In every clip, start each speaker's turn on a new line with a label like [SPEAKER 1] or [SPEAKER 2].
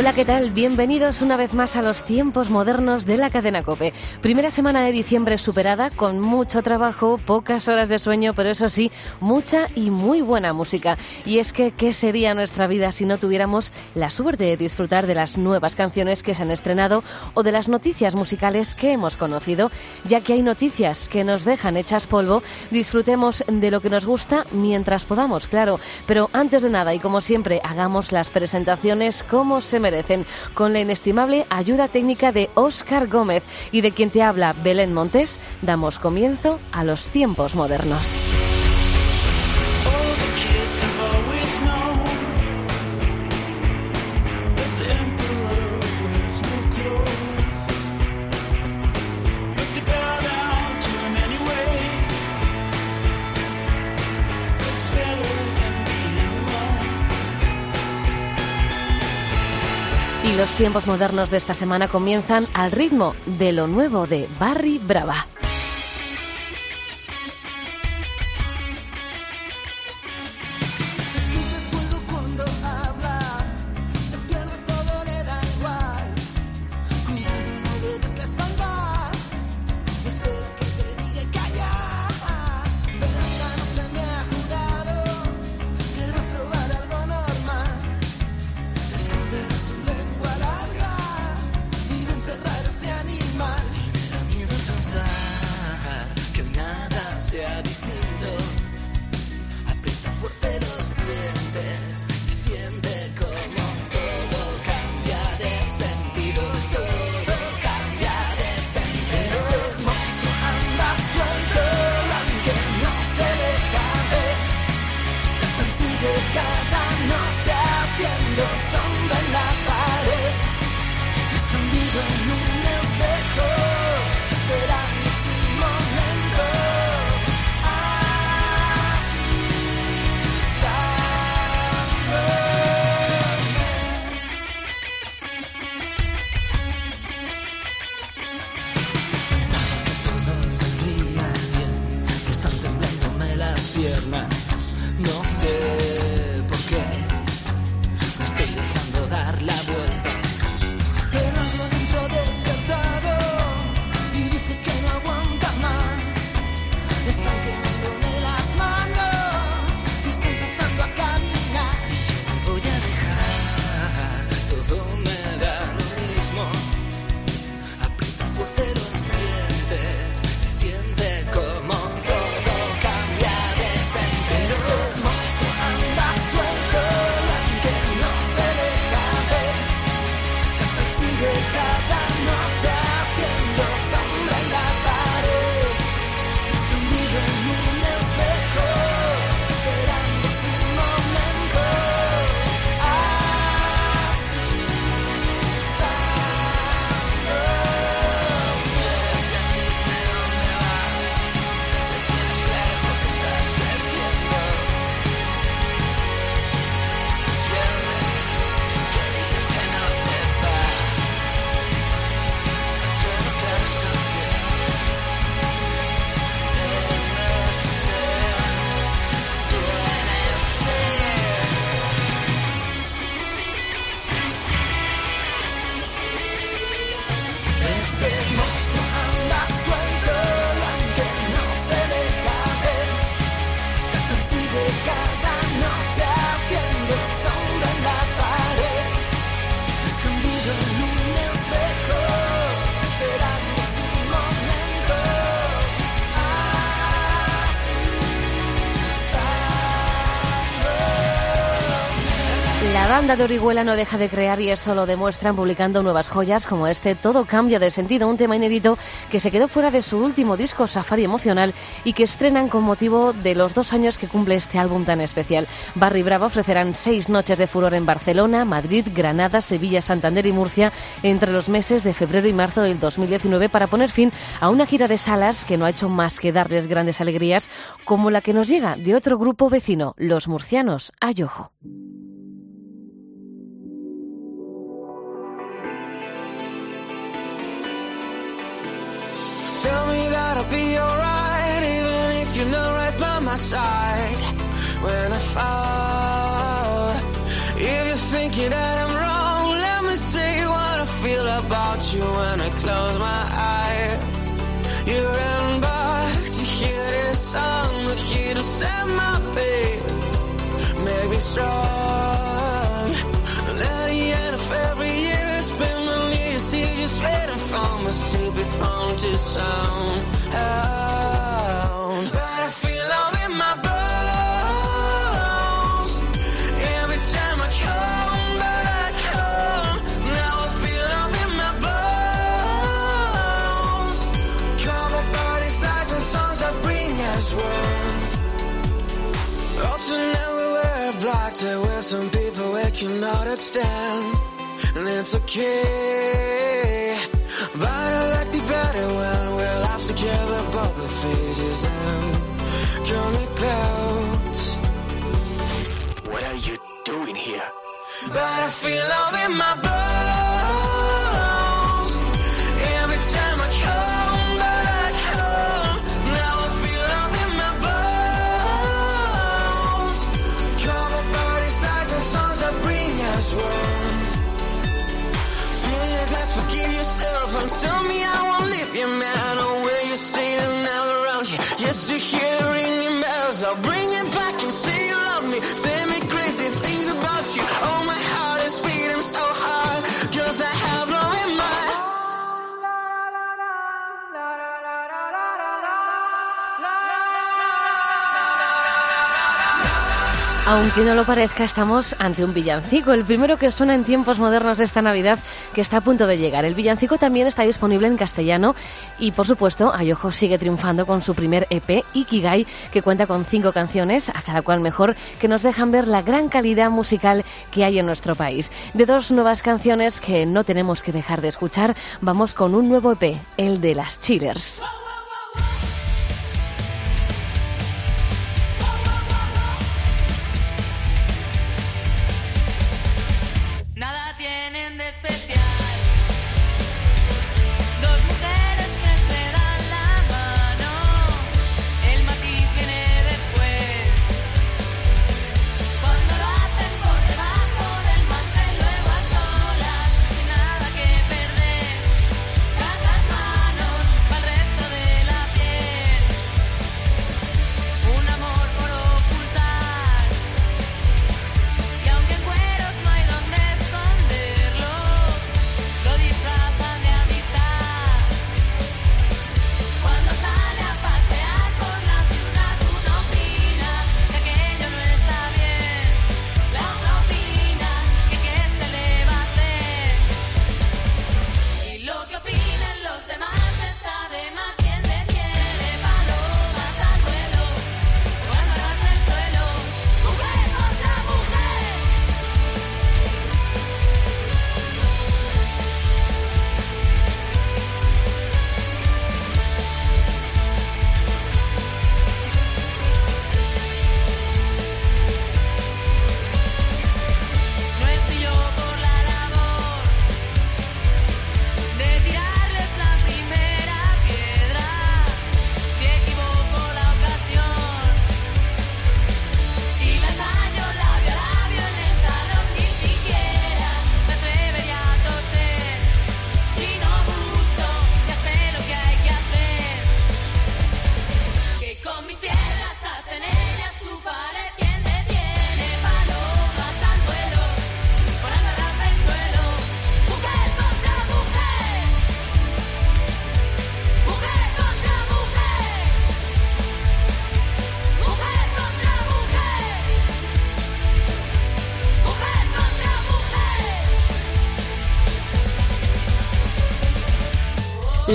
[SPEAKER 1] Hola, ¿qué tal? Bienvenidos una vez más a los tiempos modernos de la cadena Cope. Primera semana de diciembre superada con mucho trabajo, pocas horas de sueño, pero eso sí, mucha y muy buena música. Y es que, ¿qué sería nuestra vida si no tuviéramos la suerte de disfrutar de las nuevas canciones que se han estrenado o de las noticias musicales que hemos conocido? Ya que hay noticias que nos dejan hechas polvo, disfrutemos de lo que nos gusta mientras podamos, claro. Pero antes de nada, y como siempre, hagamos las presentaciones como se merecen, con la inestimable ayuda técnica de Óscar Gómez y de quien te habla Belén Montes, damos comienzo a los tiempos modernos. Tiempos modernos de esta semana comienzan al ritmo de lo nuevo de Barry Brava. Randa de Orihuela no deja de crear y eso lo demuestran publicando nuevas joyas como este Todo cambia de sentido, un tema inédito que se quedó fuera de su último disco Safari Emocional y que estrenan con motivo de los dos años que cumple este álbum tan especial. Barry Brava ofrecerán seis noches de furor en Barcelona, Madrid, Granada, Sevilla, Santander y Murcia entre los meses de febrero y marzo del 2019 para poner fin a una gira de salas que no ha hecho más que darles grandes alegrías como la que nos llega de otro grupo vecino, los murcianos, Ayojo.
[SPEAKER 2] Tell me that I'll be alright, even if you're not right by my side. When I fall, if you're thinking that I'm wrong, let me say what I feel about you when I close my eyes. You're ran back to hear this song, the key to set my pace. Make me strong. At the end of every year, my waiting for my stupid phone to sound out. Oh, but I feel love in my bones every time I come back home. Now I feel love in my bones, covered by these lies and songs that bring us wounds. Alternate we wear black tie with some people we cannot stand, and it's okay. But I like the better when we're laugh together, above the faces and curly clouds.
[SPEAKER 3] What are you doing here?
[SPEAKER 2] But I feel love in my bones and tell me I
[SPEAKER 1] Aunque no lo parezca, estamos ante un villancico, el primero que suena en tiempos modernos esta Navidad que está a punto de llegar. El villancico también está disponible en castellano y, por supuesto, Ayojo sigue triunfando con su primer EP, Ikigai, que cuenta con cinco canciones, a cada cual mejor, que nos dejan ver la gran calidad musical que hay en nuestro país. De dos nuevas canciones que no tenemos que dejar de escuchar, vamos con un nuevo EP, el de las Chillers.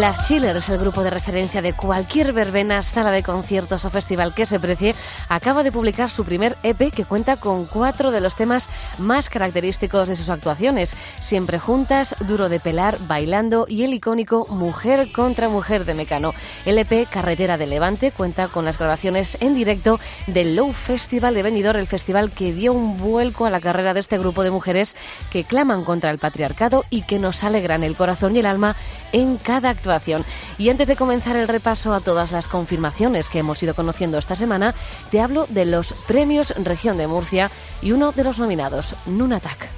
[SPEAKER 4] Las
[SPEAKER 1] Chillers, el grupo de referencia de cualquier verbena, sala de conciertos o festival que se precie, acaba de publicar su primer EP que cuenta con cuatro de los temas más característicos de sus actuaciones. Siempre juntas, duro de pelar, bailando y el icónico Mujer contra Mujer de Mecano. El EP Carretera de Levante cuenta con las grabaciones en directo del Low Festival de Benidorm, el festival que dio un vuelco a la carrera de este grupo de mujeres que claman contra el patriarcado y que nos alegran el corazón y el alma en cada actuación. Y antes de comenzar el repaso a todas las confirmaciones que hemos ido conociendo esta semana, te hablo de los premios Región de Murcia y uno de los nominados, Nunatak.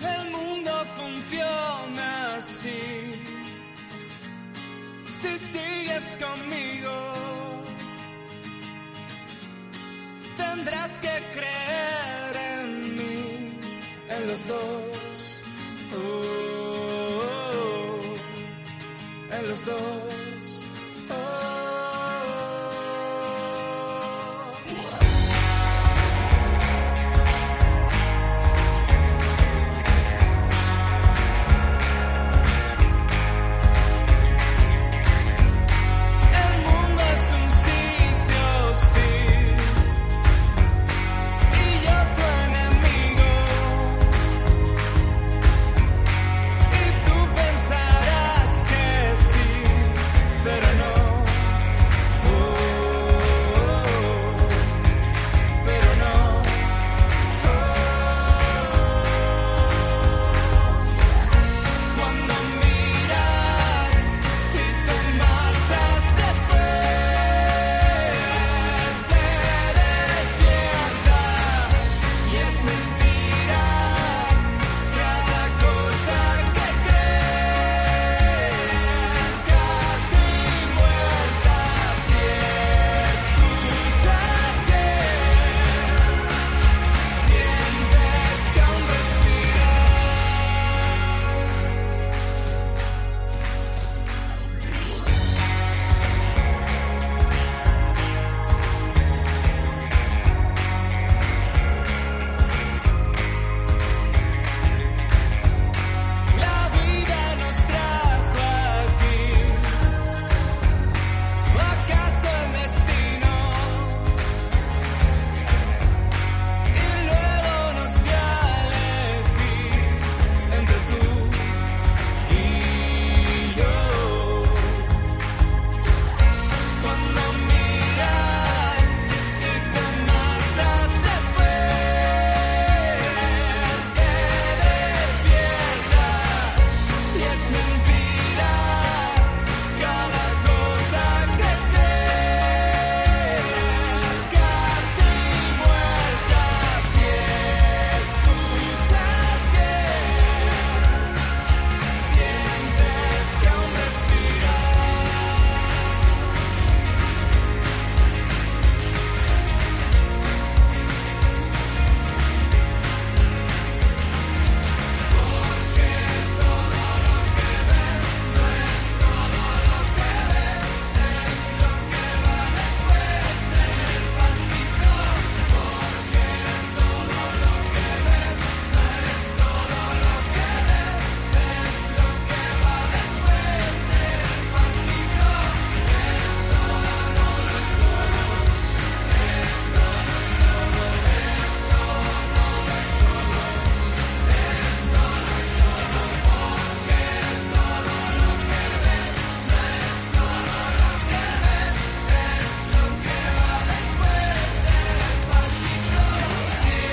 [SPEAKER 5] El mundo funciona así. Si sigues conmigo, tendrás que creer en mí, en los dos. Los dos.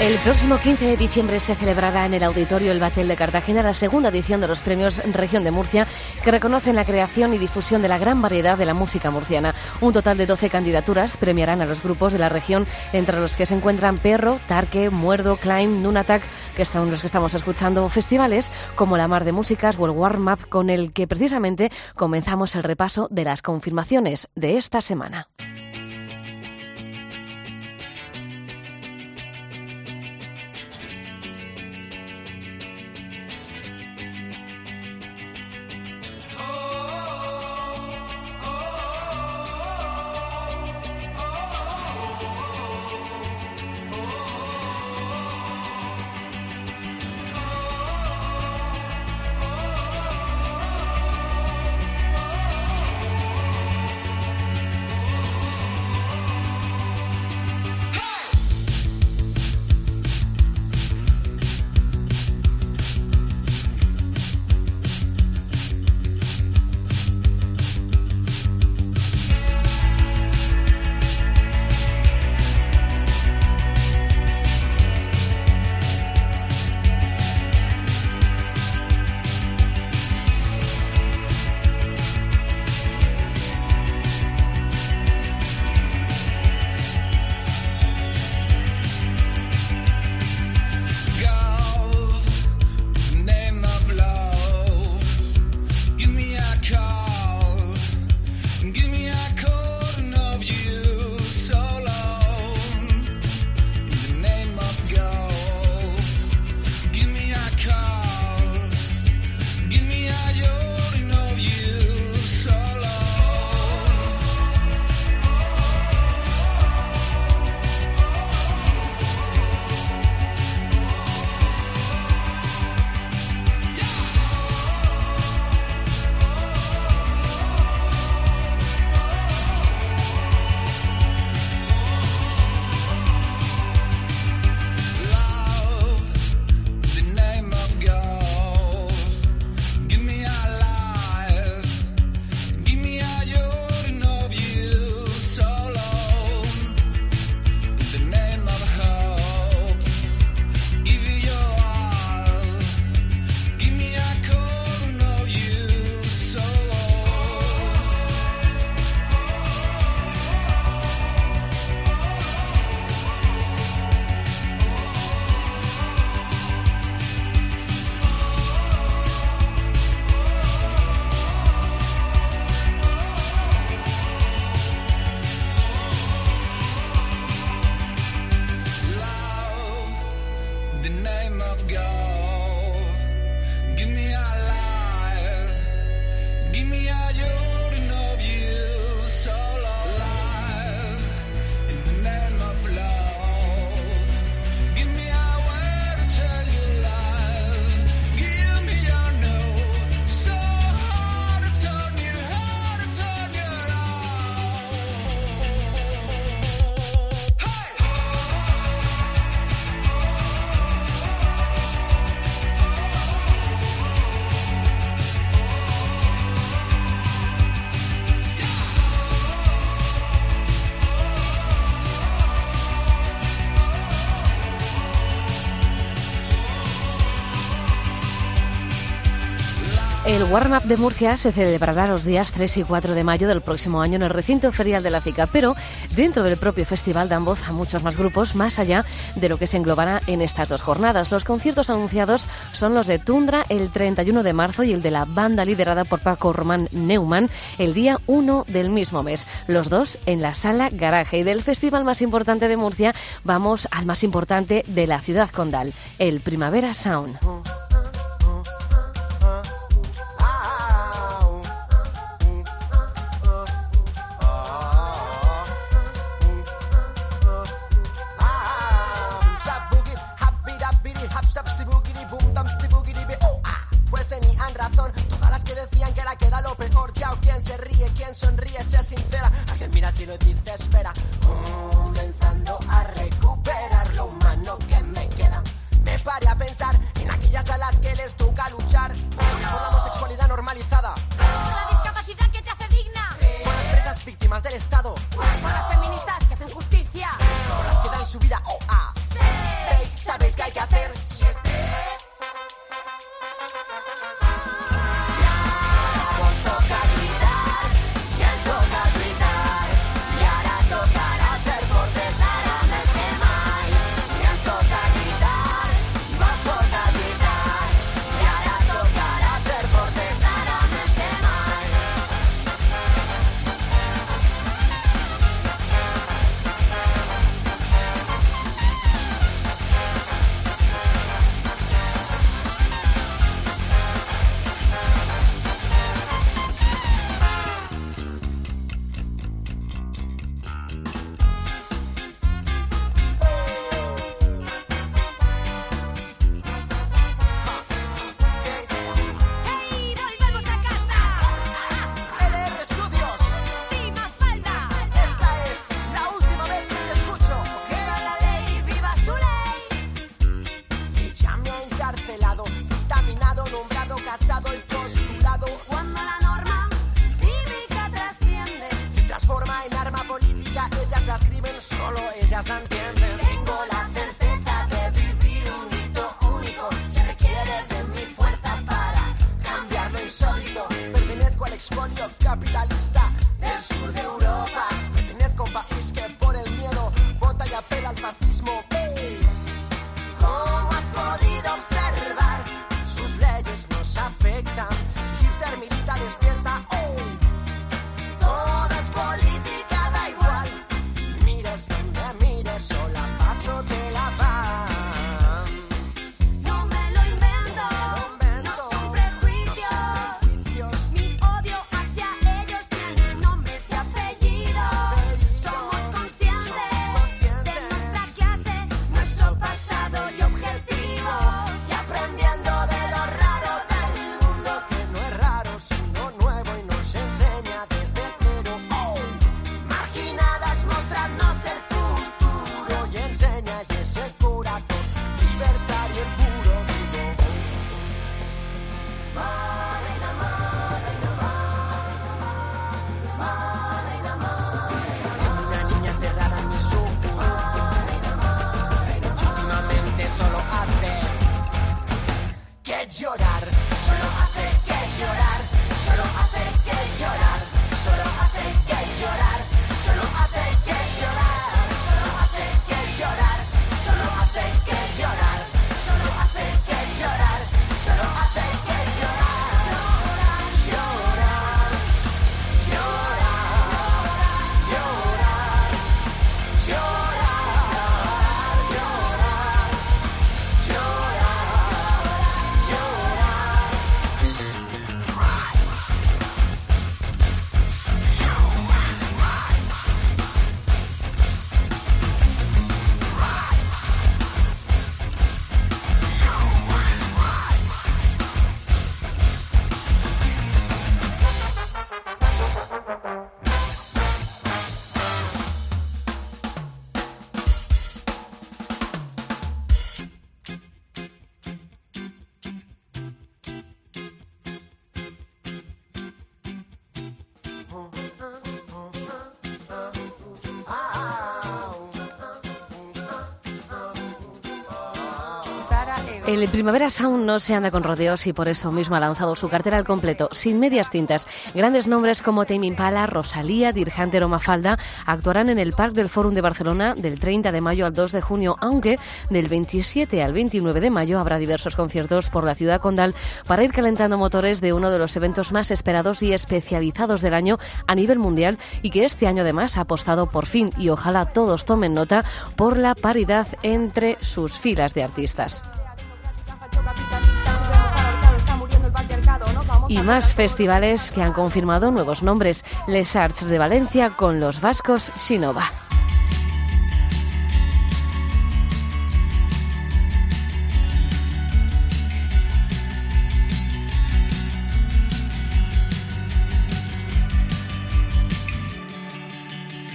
[SPEAKER 5] El
[SPEAKER 1] próximo 15 de diciembre se celebrará en el Auditorio El Batel de Cartagena la segunda edición de los premios Región de Murcia, que reconocen la creación y difusión de la gran variedad de la música murciana. Un total de 12 candidaturas premiarán a los grupos de la región, entre los que se encuentran Perro, Tarque, Muerdo, Climb, Nunatak, que son los que estamos escuchando, festivales como la Mar de Músicas o el Warm Up, con el que precisamente comenzamos el repaso de las confirmaciones de esta semana. El Warm Up de Murcia se celebrará los días 3 y 4 de mayo del próximo año en el recinto ferial de la FICA, pero dentro del propio festival dan voz a muchos más grupos, más allá de lo que se englobará en estas dos jornadas. Los conciertos anunciados son los de Tundra el 31 de marzo y el de la banda liderada por Paco Román Neumann el día 1 del mismo mes. Los dos en la sala Garaje. Y del festival más importante de Murcia vamos al más importante de la ciudad condal, el Primavera Sound.
[SPEAKER 6] Quien sonríe, sea sincera. Alguien mira cielo y dice espera. Comenzando a recuperar lo humano que me queda. Me paré a pensar en aquellas a las que les toca luchar por la homosexualidad normalizada.
[SPEAKER 7] La discapacidad que te hace digna.
[SPEAKER 6] Por las presas víctimas del Estado.
[SPEAKER 7] Por las feministas que hacen justicia.
[SPEAKER 6] Por las que dan su vida o a. ¿Veis? ¿Sabéis qué hay que hacer? días antes. El
[SPEAKER 1] Primavera Sound no se anda con rodeos y por eso mismo ha lanzado su cartera al completo, sin medias tintas. Grandes nombres como Tame Impala, Rosalía, Deer Hunter o Mafalda actuarán en el Parc del Fórum de Barcelona del 30 de mayo al 2 de junio, aunque del 27 al 29 de mayo habrá diversos conciertos por la ciudad condal para ir calentando motores de uno de los eventos más esperados y especializados del año a nivel mundial y que este año además ha apostado por fin y ojalá todos tomen nota por la paridad entre sus filas de artistas. Y más festivales que han confirmado nuevos nombres. Les Arts de Valencia con los vascos Sinova.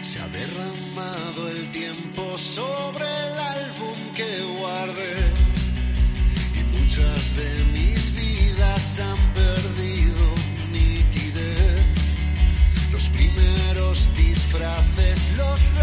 [SPEAKER 8] Se ha derramado el tiempo sobre disfraces, los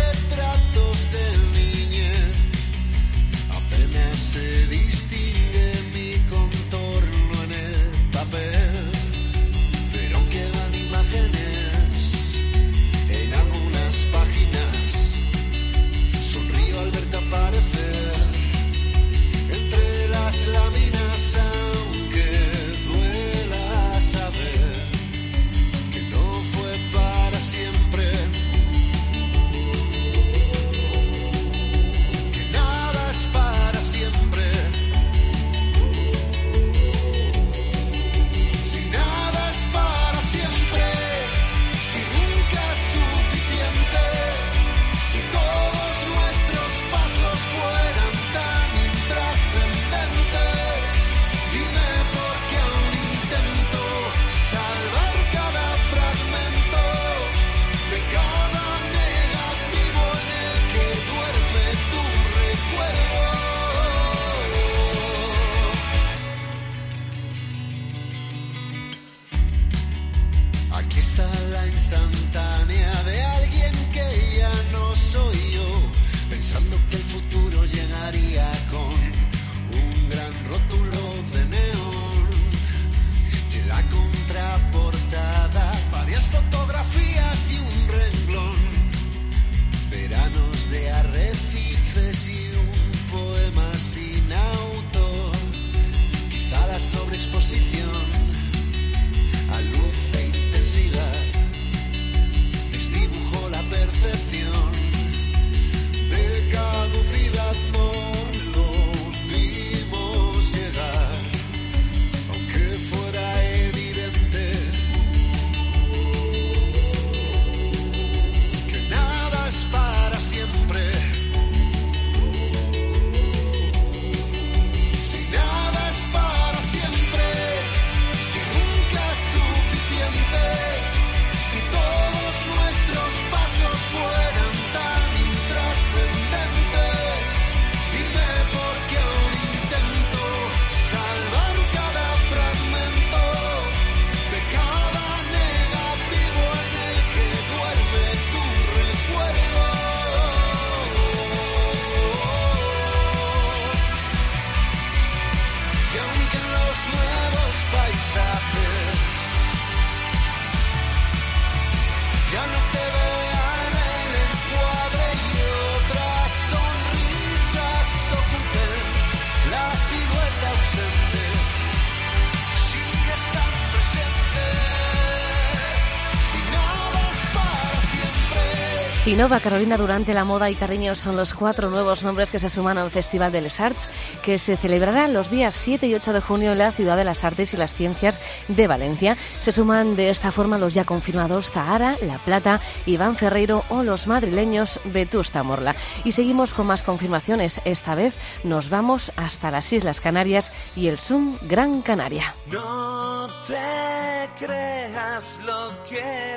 [SPEAKER 1] Sinova, Carolina Durante, La Moda y Cariño son los cuatro nuevos nombres que se suman al Festival de Les Arts, que se celebrará los días 7 y 8 de junio en la Ciudad de las Artes y las Ciencias de Valencia. Se suman de esta forma los ya confirmados Zahara, La Plata, Iván Ferreiro o los madrileños Vetusta Morla. Y seguimos con más confirmaciones. Esta vez nos vamos hasta las Islas Canarias y el Zoom Gran Canaria.
[SPEAKER 9] No te creas lo que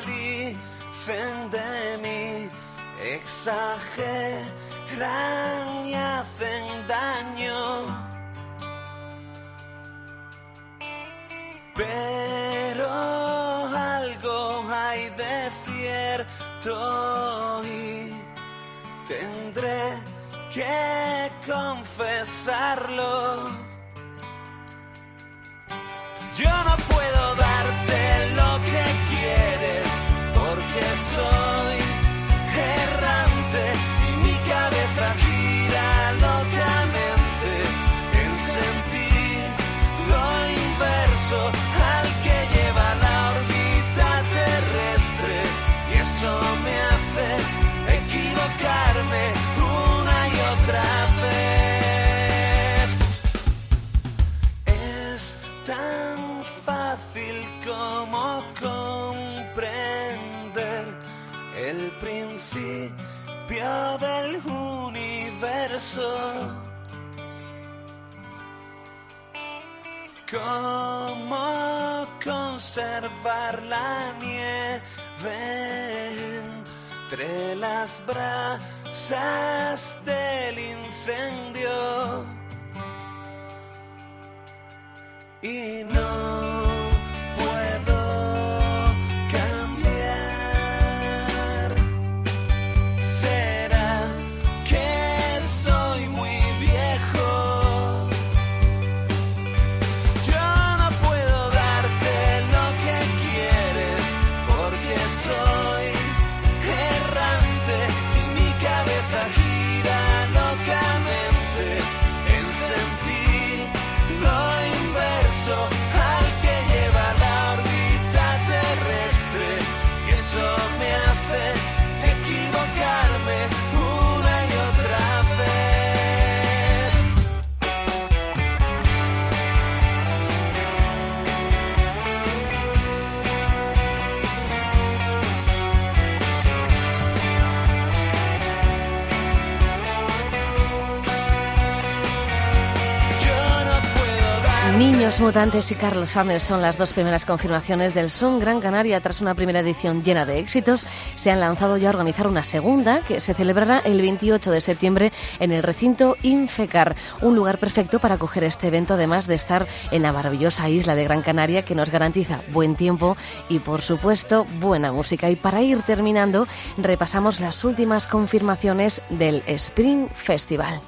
[SPEAKER 9] exageran y hacen daño. Pero algo hay de cierto y tendré que confesarlo. Yo no puedo darte lo que quieres porque soy... como comprender el principio del universo. Cómo conservar la nieve entre las brasas del incendio y no
[SPEAKER 1] Niños Mutantes y Carlos Sanders son las dos primeras confirmaciones del Son Gran Canaria. Tras una primera edición llena de éxitos, se han lanzado ya a organizar una segunda que se celebrará el 28 de septiembre en el recinto Infecar, un lugar perfecto para acoger este evento, además de estar en la maravillosa isla de Gran Canaria que nos garantiza buen tiempo y, por supuesto, buena música. Y para ir terminando, repasamos las últimas confirmaciones del Spring Festival.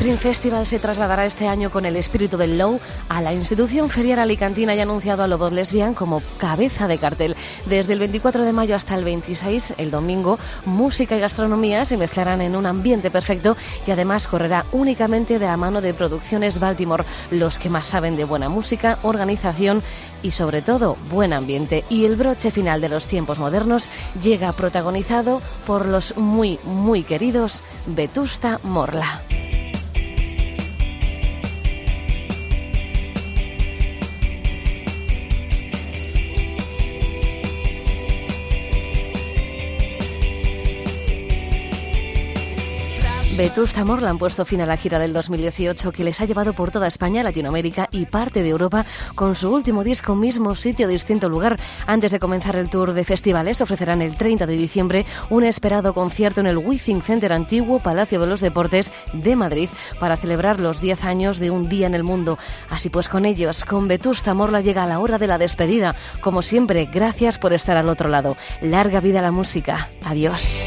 [SPEAKER 5] Spring Festival se trasladará este año con el espíritu del Low a la institución ferial alicantina y ha anunciado a Lobos Lesbian como cabeza de cartel. Desde el 24 de mayo hasta el 26, el domingo, música y gastronomía se mezclarán en un ambiente perfecto y además correrá únicamente de la mano de Producciones Baltimore, los que más saben de buena música, organización y sobre todo buen ambiente. Y el broche final de los tiempos modernos llega protagonizado por los muy, muy queridos Vetusta Morla. Vetusta Morla han puesto fin a la gira del 2018 que les ha llevado por toda España, Latinoamérica y parte de Europa con su último disco mismo sitio, distinto lugar. Antes de comenzar el tour de festivales ofrecerán el 30 de diciembre un esperado concierto en el Withing Center antiguo Palacio de los Deportes de Madrid para celebrar los 10 años de Un Día en el Mundo. Así pues con ellos, con Vetusta Morla llega la hora de la despedida. Como siempre, gracias por estar al otro lado. Larga vida a la música. Adiós.